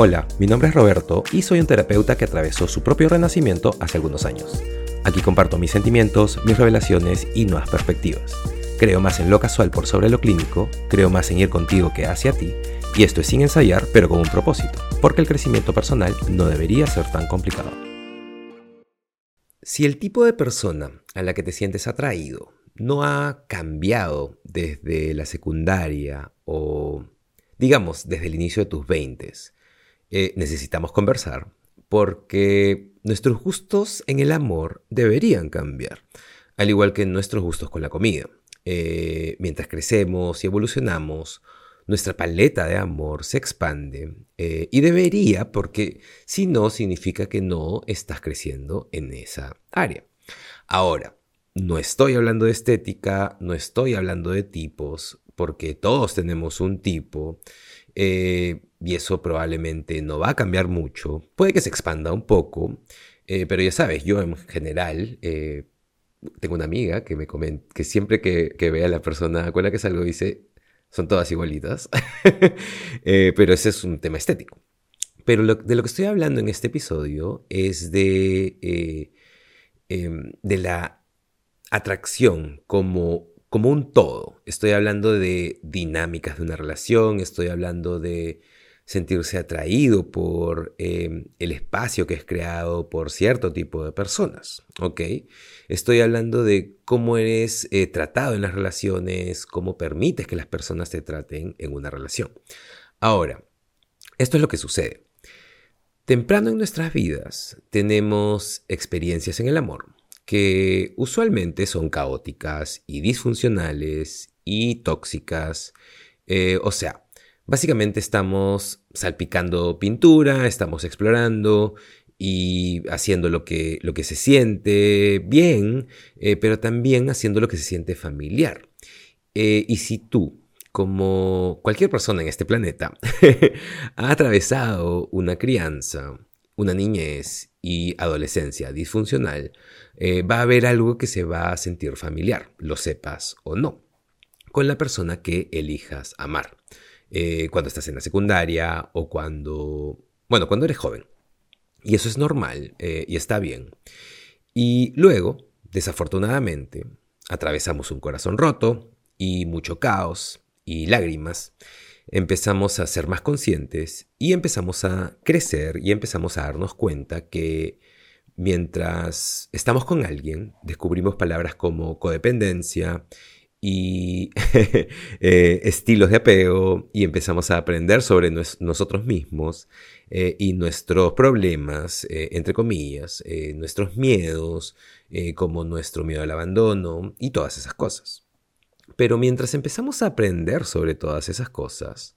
Hola, mi nombre es Roberto y soy un terapeuta que atravesó su propio renacimiento hace algunos años. Aquí comparto mis sentimientos, mis revelaciones y nuevas perspectivas. Creo más en lo casual por sobre lo clínico, creo más en ir contigo que hacia ti, y esto es sin ensayar, pero con un propósito, porque el crecimiento personal no debería ser tan complicado. Si el tipo de persona a la que te sientes atraído no ha cambiado desde la secundaria o, digamos, desde el inicio de tus 20, eh, necesitamos conversar porque nuestros gustos en el amor deberían cambiar, al igual que nuestros gustos con la comida. Eh, mientras crecemos y evolucionamos, nuestra paleta de amor se expande eh, y debería, porque si no, significa que no estás creciendo en esa área. Ahora, no estoy hablando de estética, no estoy hablando de tipos, porque todos tenemos un tipo y eso probablemente no va a cambiar mucho. Puede que se expanda un poco, eh, pero ya sabes, yo en general eh, tengo una amiga que me comenta que siempre que, que, ve a la persona con la que salgo dice, son todas igualitas, eh, pero ese es un tema estético. Pero de lo que estoy hablando en este episodio es de, em, de la atracción como como un todo. Estoy hablando de dinámicas de una relación, estoy hablando de sentirse atraído por em, el espacio que es creado por cierto tipo de personas, ¿ok? Estoy hablando de cómo eres eh, tratado en las relaciones, cómo permites que las personas te traten en una relación. Ahora, esto es lo que sucede. Temprano en nuestras vidas tenemos experiencias en el amor que usualmente son caóticas y disfuncionales y tóxicas, eh, o sea, Básicamente estamos salpicando pintura, estamos explorando y haciendo lo que, lo que se siente bien, eh, pero también haciendo lo que se siente familiar. Eh, y si tú, como cualquier persona en este planeta, ha atravesado una crianza, una niñez y adolescencia disfuncional, eh, va a haber algo que se va a sentir familiar, lo sepas o no, con la persona que elijas amar. Eh, cuando estás en la secundaria o cuando, bueno, cuando eres joven. Y eso es normal eh, y está bien. Y luego, desafortunadamente, atravesamos un corazón roto y mucho caos y lágrimas. Empezamos a ser más conscientes y empezamos a crecer y empezamos a darnos cuenta que mientras estamos con alguien, descubrimos palabras como codependencia, y eh, estilos de apego y empezamos a aprender sobre nosotros mismos eh, y nuestros problemas, eh, entre comillas, nuestros miedos, como nuestro miedo al abandono y todas esas cosas. Pero mientras empezamos a aprender sobre todas esas cosas,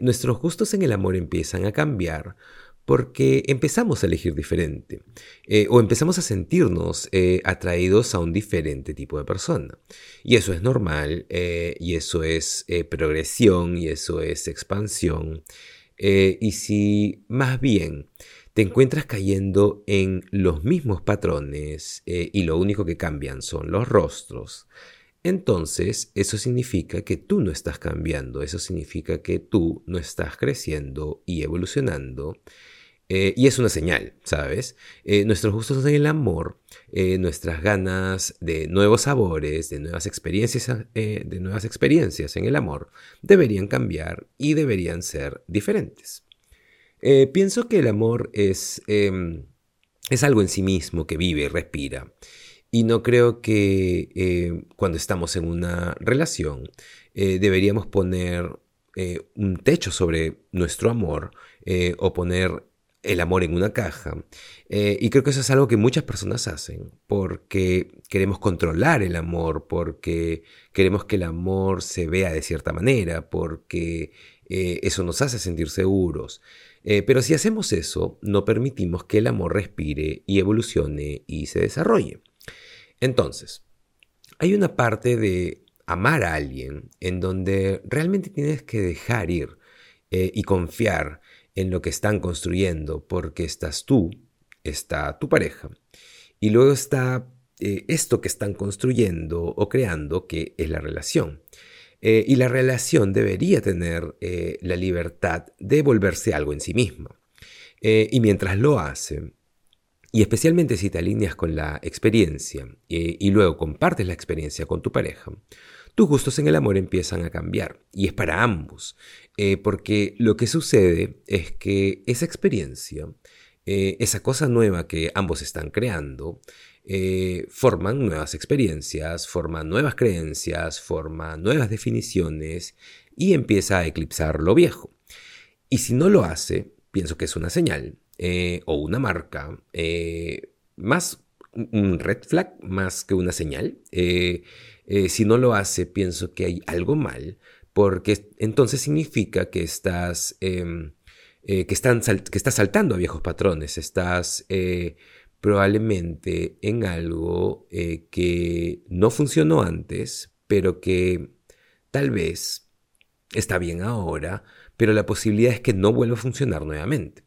nuestros gustos en el amor empiezan a cambiar porque empezamos a elegir diferente eh, o empezamos a sentirnos eh, atraídos a un diferente tipo de persona. Y eso es normal, eh, y eso es progresión, y eso es expansión. y si más bien te encuentras cayendo en los mismos patrones y lo único que cambian son los rostros, entonces eso significa que tú no estás cambiando, eso significa que tú no estás creciendo y evolucionando eh, y es una señal, ¿sabes? Eh, nuestros gustos en el amor, eh, nuestras ganas de nuevos sabores, de nuevas experiencias, de nuevas experiencias en el amor, deberían cambiar y deberían ser diferentes. pienso que el amor es, em, es algo en sí mismo que vive y respira. Y no creo que cuando estamos en una relación deberíamos poner un techo sobre nuestro amor o poner el amor en una caja. Eh, y creo que eso es algo que muchas personas hacen porque queremos controlar el amor, porque queremos que el amor se vea de cierta manera, porque eh, eso nos hace sentir seguros. Eh, pero si hacemos eso, no permitimos que el amor respire y evolucione y se desarrolle. Entonces, hay una parte de amar a alguien en donde realmente tienes que dejar ir y confiar en lo que están construyendo, porque estás tú, está tu pareja, y luego está eh, esto que están construyendo o creando, que es la relación. Eh, y la relación debería tener eh, la libertad de volverse algo en sí misma. Eh, y mientras lo hace, y especialmente si te alineas con la experiencia y luego compartes la experiencia con tu pareja, tus gustos en el amor empiezan a cambiar. Y es para ambos. porque lo que sucede es que esa experiencia, esa cosa nueva que ambos están creando, eh, forman nuevas experiencias, forman nuevas creencias, forman nuevas definiciones y empieza a eclipsar lo viejo. Y si no lo hace, pienso que es una señal eh, o una marca, eh, más un red flag más que una señal. si no lo hace, pienso que hay algo mal, porque entonces significa que estás, em, que, que estás saltando a viejos patrones, estás probablemente en algo eh, que no funcionó antes, pero que tal vez está bien ahora, pero la posibilidad es que no vuelva a funcionar nuevamente.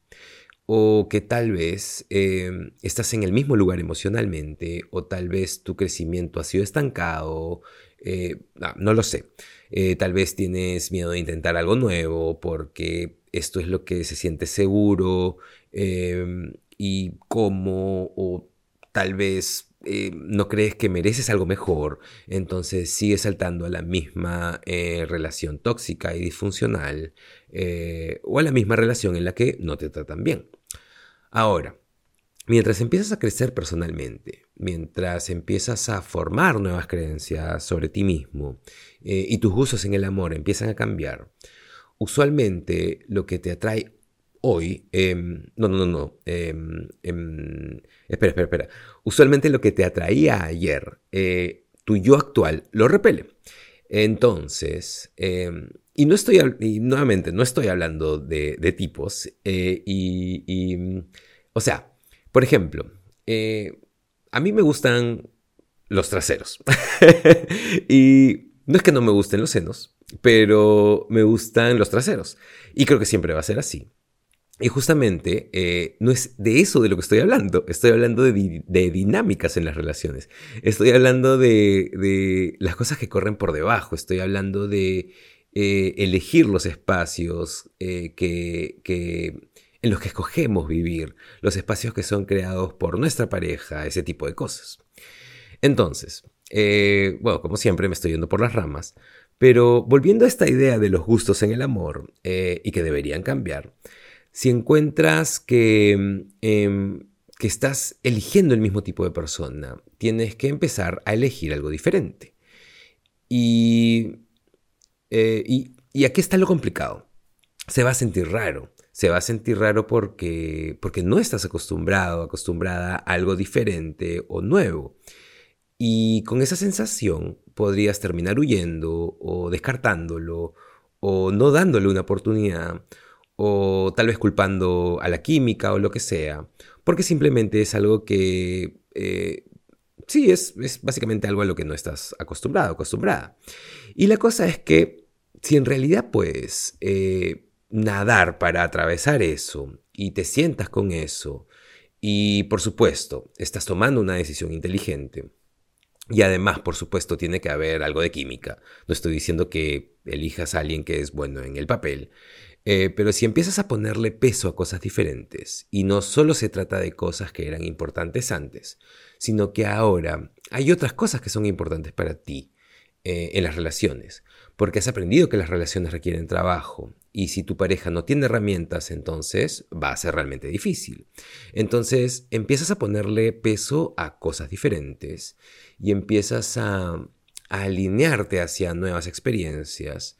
O que tal vez em, estás en el mismo lugar emocionalmente, o tal vez tu crecimiento ha sido estancado, eh, no lo sé. Eh, tal vez tienes miedo de intentar algo nuevo porque esto es lo que se siente seguro, em, y cómo o tal vez eh, no crees que mereces algo mejor, entonces sigues saltando a la misma eh, relación tóxica y disfuncional eh, o a la misma relación en la que no te tratan bien. Ahora, mientras empiezas a crecer personalmente, mientras empiezas a formar nuevas creencias sobre ti mismo y tus gustos en el amor empiezan a cambiar, usualmente lo que te atrae hoy, em, no, no, no, no, em, em, espera, espera, espera, usualmente lo que te atraía ayer, eh, tu yo actual, lo repele. Entonces, y no estoy, nuevamente, no estoy hablando de, tipos, eh, y, o sea, por ejemplo, eh, a mí me gustan los traseros. y no es que no me gusten los senos, pero me gustan los traseros. Y creo que siempre va a ser así. Y justamente eh, no es de eso de lo que estoy hablando, estoy hablando de, dinámicas en las relaciones, estoy hablando de, las cosas que corren por debajo, estoy hablando de eh, elegir los espacios eh, que, en los que escogemos vivir, los espacios que son creados por nuestra pareja, ese tipo de cosas. Entonces, bueno, como siempre me estoy yendo por las ramas, pero volviendo a esta idea de los gustos en el amor y que deberían cambiar, si encuentras que, em, que estás eligiendo el mismo tipo de persona, tienes que empezar a elegir algo diferente. Y, eh, y, y, aquí está lo complicado. Se va a sentir raro. Se va a sentir raro porque, porque no estás acostumbrado, acostumbrada a algo diferente o nuevo. Y con esa sensación podrías terminar huyendo o descartándolo o no dándole una oportunidad o tal vez culpando a la química o lo que sea, porque simplemente es algo que eh, sí, es, es, básicamente algo a lo que no estás acostumbrado, acostumbrada. Y la cosa es que si en realidad puedes eh, nadar para atravesar eso y te sientas con eso, y por supuesto, estás tomando una decisión inteligente, y además, por supuesto, tiene que haber algo de química. No estoy diciendo que elijas a alguien que es bueno en el papel, eh, pero si empiezas a ponerle peso a cosas diferentes, y no solo se trata de cosas que eran importantes antes, sino que ahora hay otras cosas que son importantes para ti eh, en las relaciones, porque has aprendido que las relaciones requieren trabajo, y si tu pareja no tiene herramientas, entonces va a ser realmente difícil. Entonces empiezas a ponerle peso a cosas diferentes y empiezas a, a alinearte hacia nuevas experiencias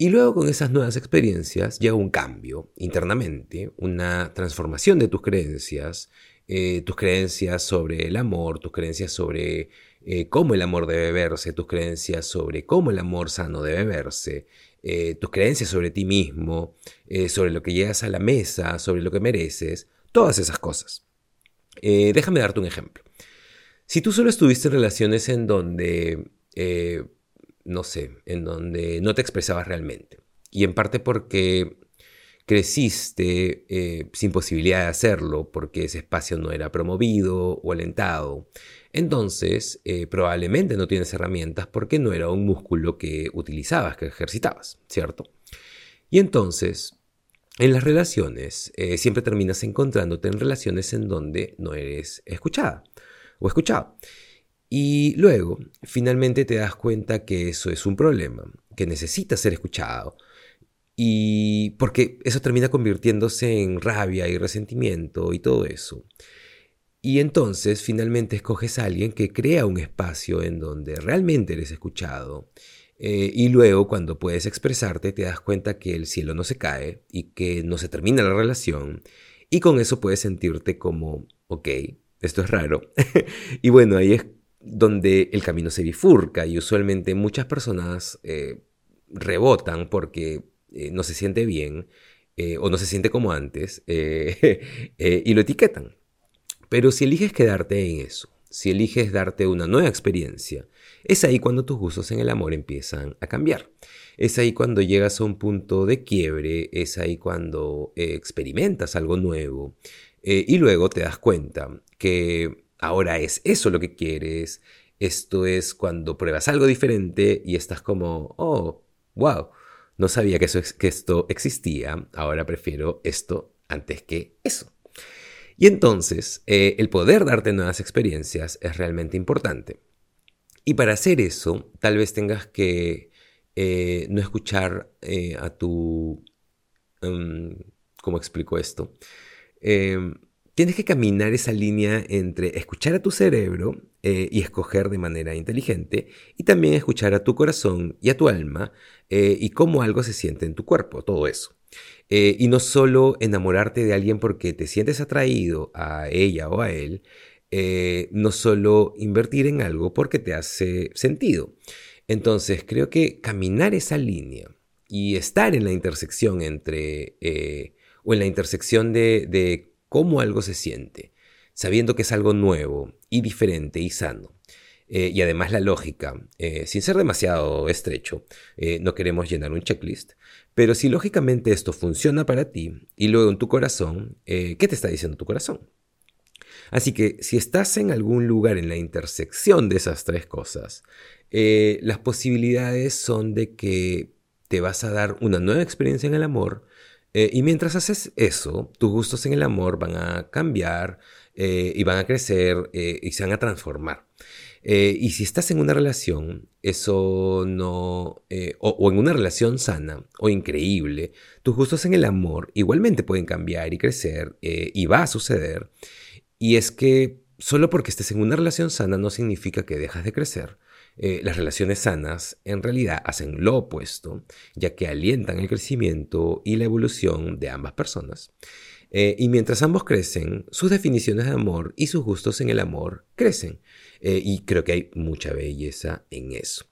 y luego con esas nuevas experiencias llega un cambio internamente, una transformación de tus creencias, eh, tus creencias sobre el amor, tus creencias sobre eh, cómo el amor debe verse, tus creencias sobre cómo el amor sano debe verse, eh, tus creencias sobre ti mismo, sobre lo que llegas a la mesa, sobre lo que mereces, todas esas cosas. déjame darte un ejemplo. Si tú solo estuviste en relaciones en donde no sé, en donde no te expresabas realmente. Y en parte porque creciste eh, sin posibilidad de hacerlo porque ese espacio no era promovido o alentado, entonces eh, probablemente no tienes herramientas porque no era un músculo que utilizabas, que ejercitabas, ¿cierto? Y entonces, en las relaciones, eh, siempre terminas encontrándote en relaciones en donde no eres escuchada o escuchado. Y luego, finalmente te das cuenta que eso es un problema, que necesitas ser escuchado, y porque eso termina convirtiéndose en rabia y resentimiento y todo eso. Y entonces finalmente escoges a alguien que crea un espacio en donde realmente eres escuchado. Eh, y luego cuando puedes expresarte te das cuenta que el cielo no se cae y que no se termina la relación. Y con eso puedes sentirte como, ok, esto es raro. y bueno, ahí es donde el camino se bifurca y usualmente muchas personas eh, rebotan porque eh, no se siente bien eh, o no se siente como antes y lo etiquetan. Pero si eliges quedarte en eso, si eliges darte una nueva experiencia, es ahí cuando tus gustos en el amor empiezan a cambiar. Es ahí cuando llegas a un punto de quiebre, es ahí cuando experimentas algo nuevo y luego te das cuenta que ahora es eso lo que quieres. Esto es cuando pruebas algo diferente y estás como, oh, wow, no sabía que, eso, que esto existía, ahora prefiero esto antes que eso. Y entonces, eh, el poder darte nuevas experiencias es realmente importante. Y para hacer eso, tal vez tengas que eh, no escuchar eh, a tu... Um, ¿Cómo explico esto? Tienes que caminar esa línea entre escuchar a tu cerebro eh, y escoger de manera inteligente y también escuchar a tu corazón y a tu alma eh, y cómo algo se siente en tu cuerpo, todo eso. Eh, y no solo enamorarte de alguien porque te sientes atraído a ella o a él, no solo invertir en algo porque te hace sentido. Entonces creo que caminar esa línea y estar en la intersección entre, o en la intersección de cómo algo se siente, sabiendo que es algo nuevo y diferente y sano. Eh, y además la lógica, eh, sin ser demasiado estrecho, eh, no queremos llenar un checklist, pero si lógicamente esto funciona para ti y luego en tu corazón, ¿qué te está diciendo tu corazón? Así que si estás en algún lugar en la intersección de esas tres cosas, las posibilidades son de que te vas a dar una nueva experiencia en el amor, eh, y mientras haces eso, tus gustos en el amor van a cambiar eh, y van a crecer eh, y se van a transformar. y si estás en una relación, eso no, o, en una relación sana o increíble, tus gustos en el amor igualmente pueden cambiar y crecer y va a suceder. Y es que solo porque estés en una relación sana no significa que dejas de crecer eh, las relaciones sanas en realidad hacen lo opuesto, ya que alientan el crecimiento y la evolución de ambas personas. Eh, y mientras ambos crecen, sus definiciones de amor y sus gustos en el amor crecen. Eh, y creo que hay mucha belleza en eso.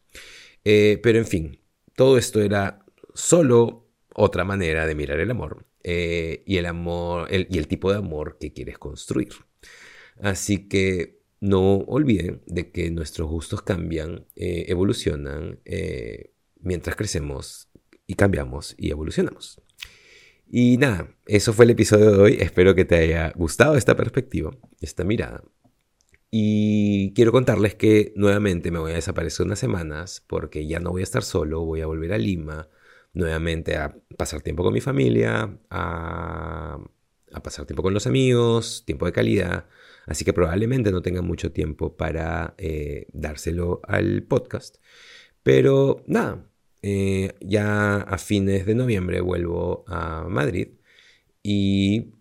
pero en fin, todo esto era solo otra manera de mirar el amor y el amor y el tipo de amor que quieres construir. Así que no olviden de que nuestros gustos cambian, eh, evolucionan eh, mientras crecemos y cambiamos y evolucionamos. Y nada, eso fue el episodio de hoy. Espero que te haya gustado esta perspectiva, esta mirada. Y quiero contarles que nuevamente me voy a desaparecer unas semanas porque ya no voy a estar solo, voy a volver a Lima nuevamente a pasar tiempo con mi familia, a, a pasar tiempo con los amigos, tiempo de calidad Así que probablemente no tenga mucho tiempo para eh, dárselo al podcast. Pero nada, eh, ya a fines de noviembre vuelvo a Madrid y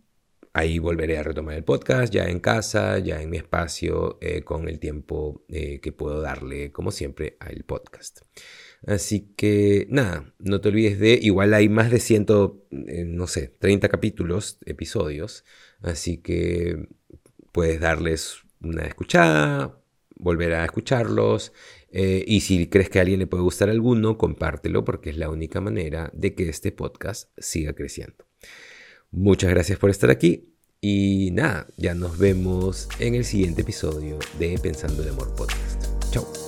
ahí volveré a retomar el podcast, ya en casa, ya en mi espacio, eh, con el tiempo que puedo darle, como siempre, al podcast. Así que nada, no te olvides de, igual hay más de 100, no sé, 30 capítulos, episodios. Así que puedes darles una escuchada, volver a escucharlos eh, y si crees que a alguien le puede gustar alguno, compártelo porque es la única manera de que este podcast siga creciendo. Muchas gracias por estar aquí y nada, ya nos vemos en el siguiente episodio de Pensando el Amor Podcast. Chao.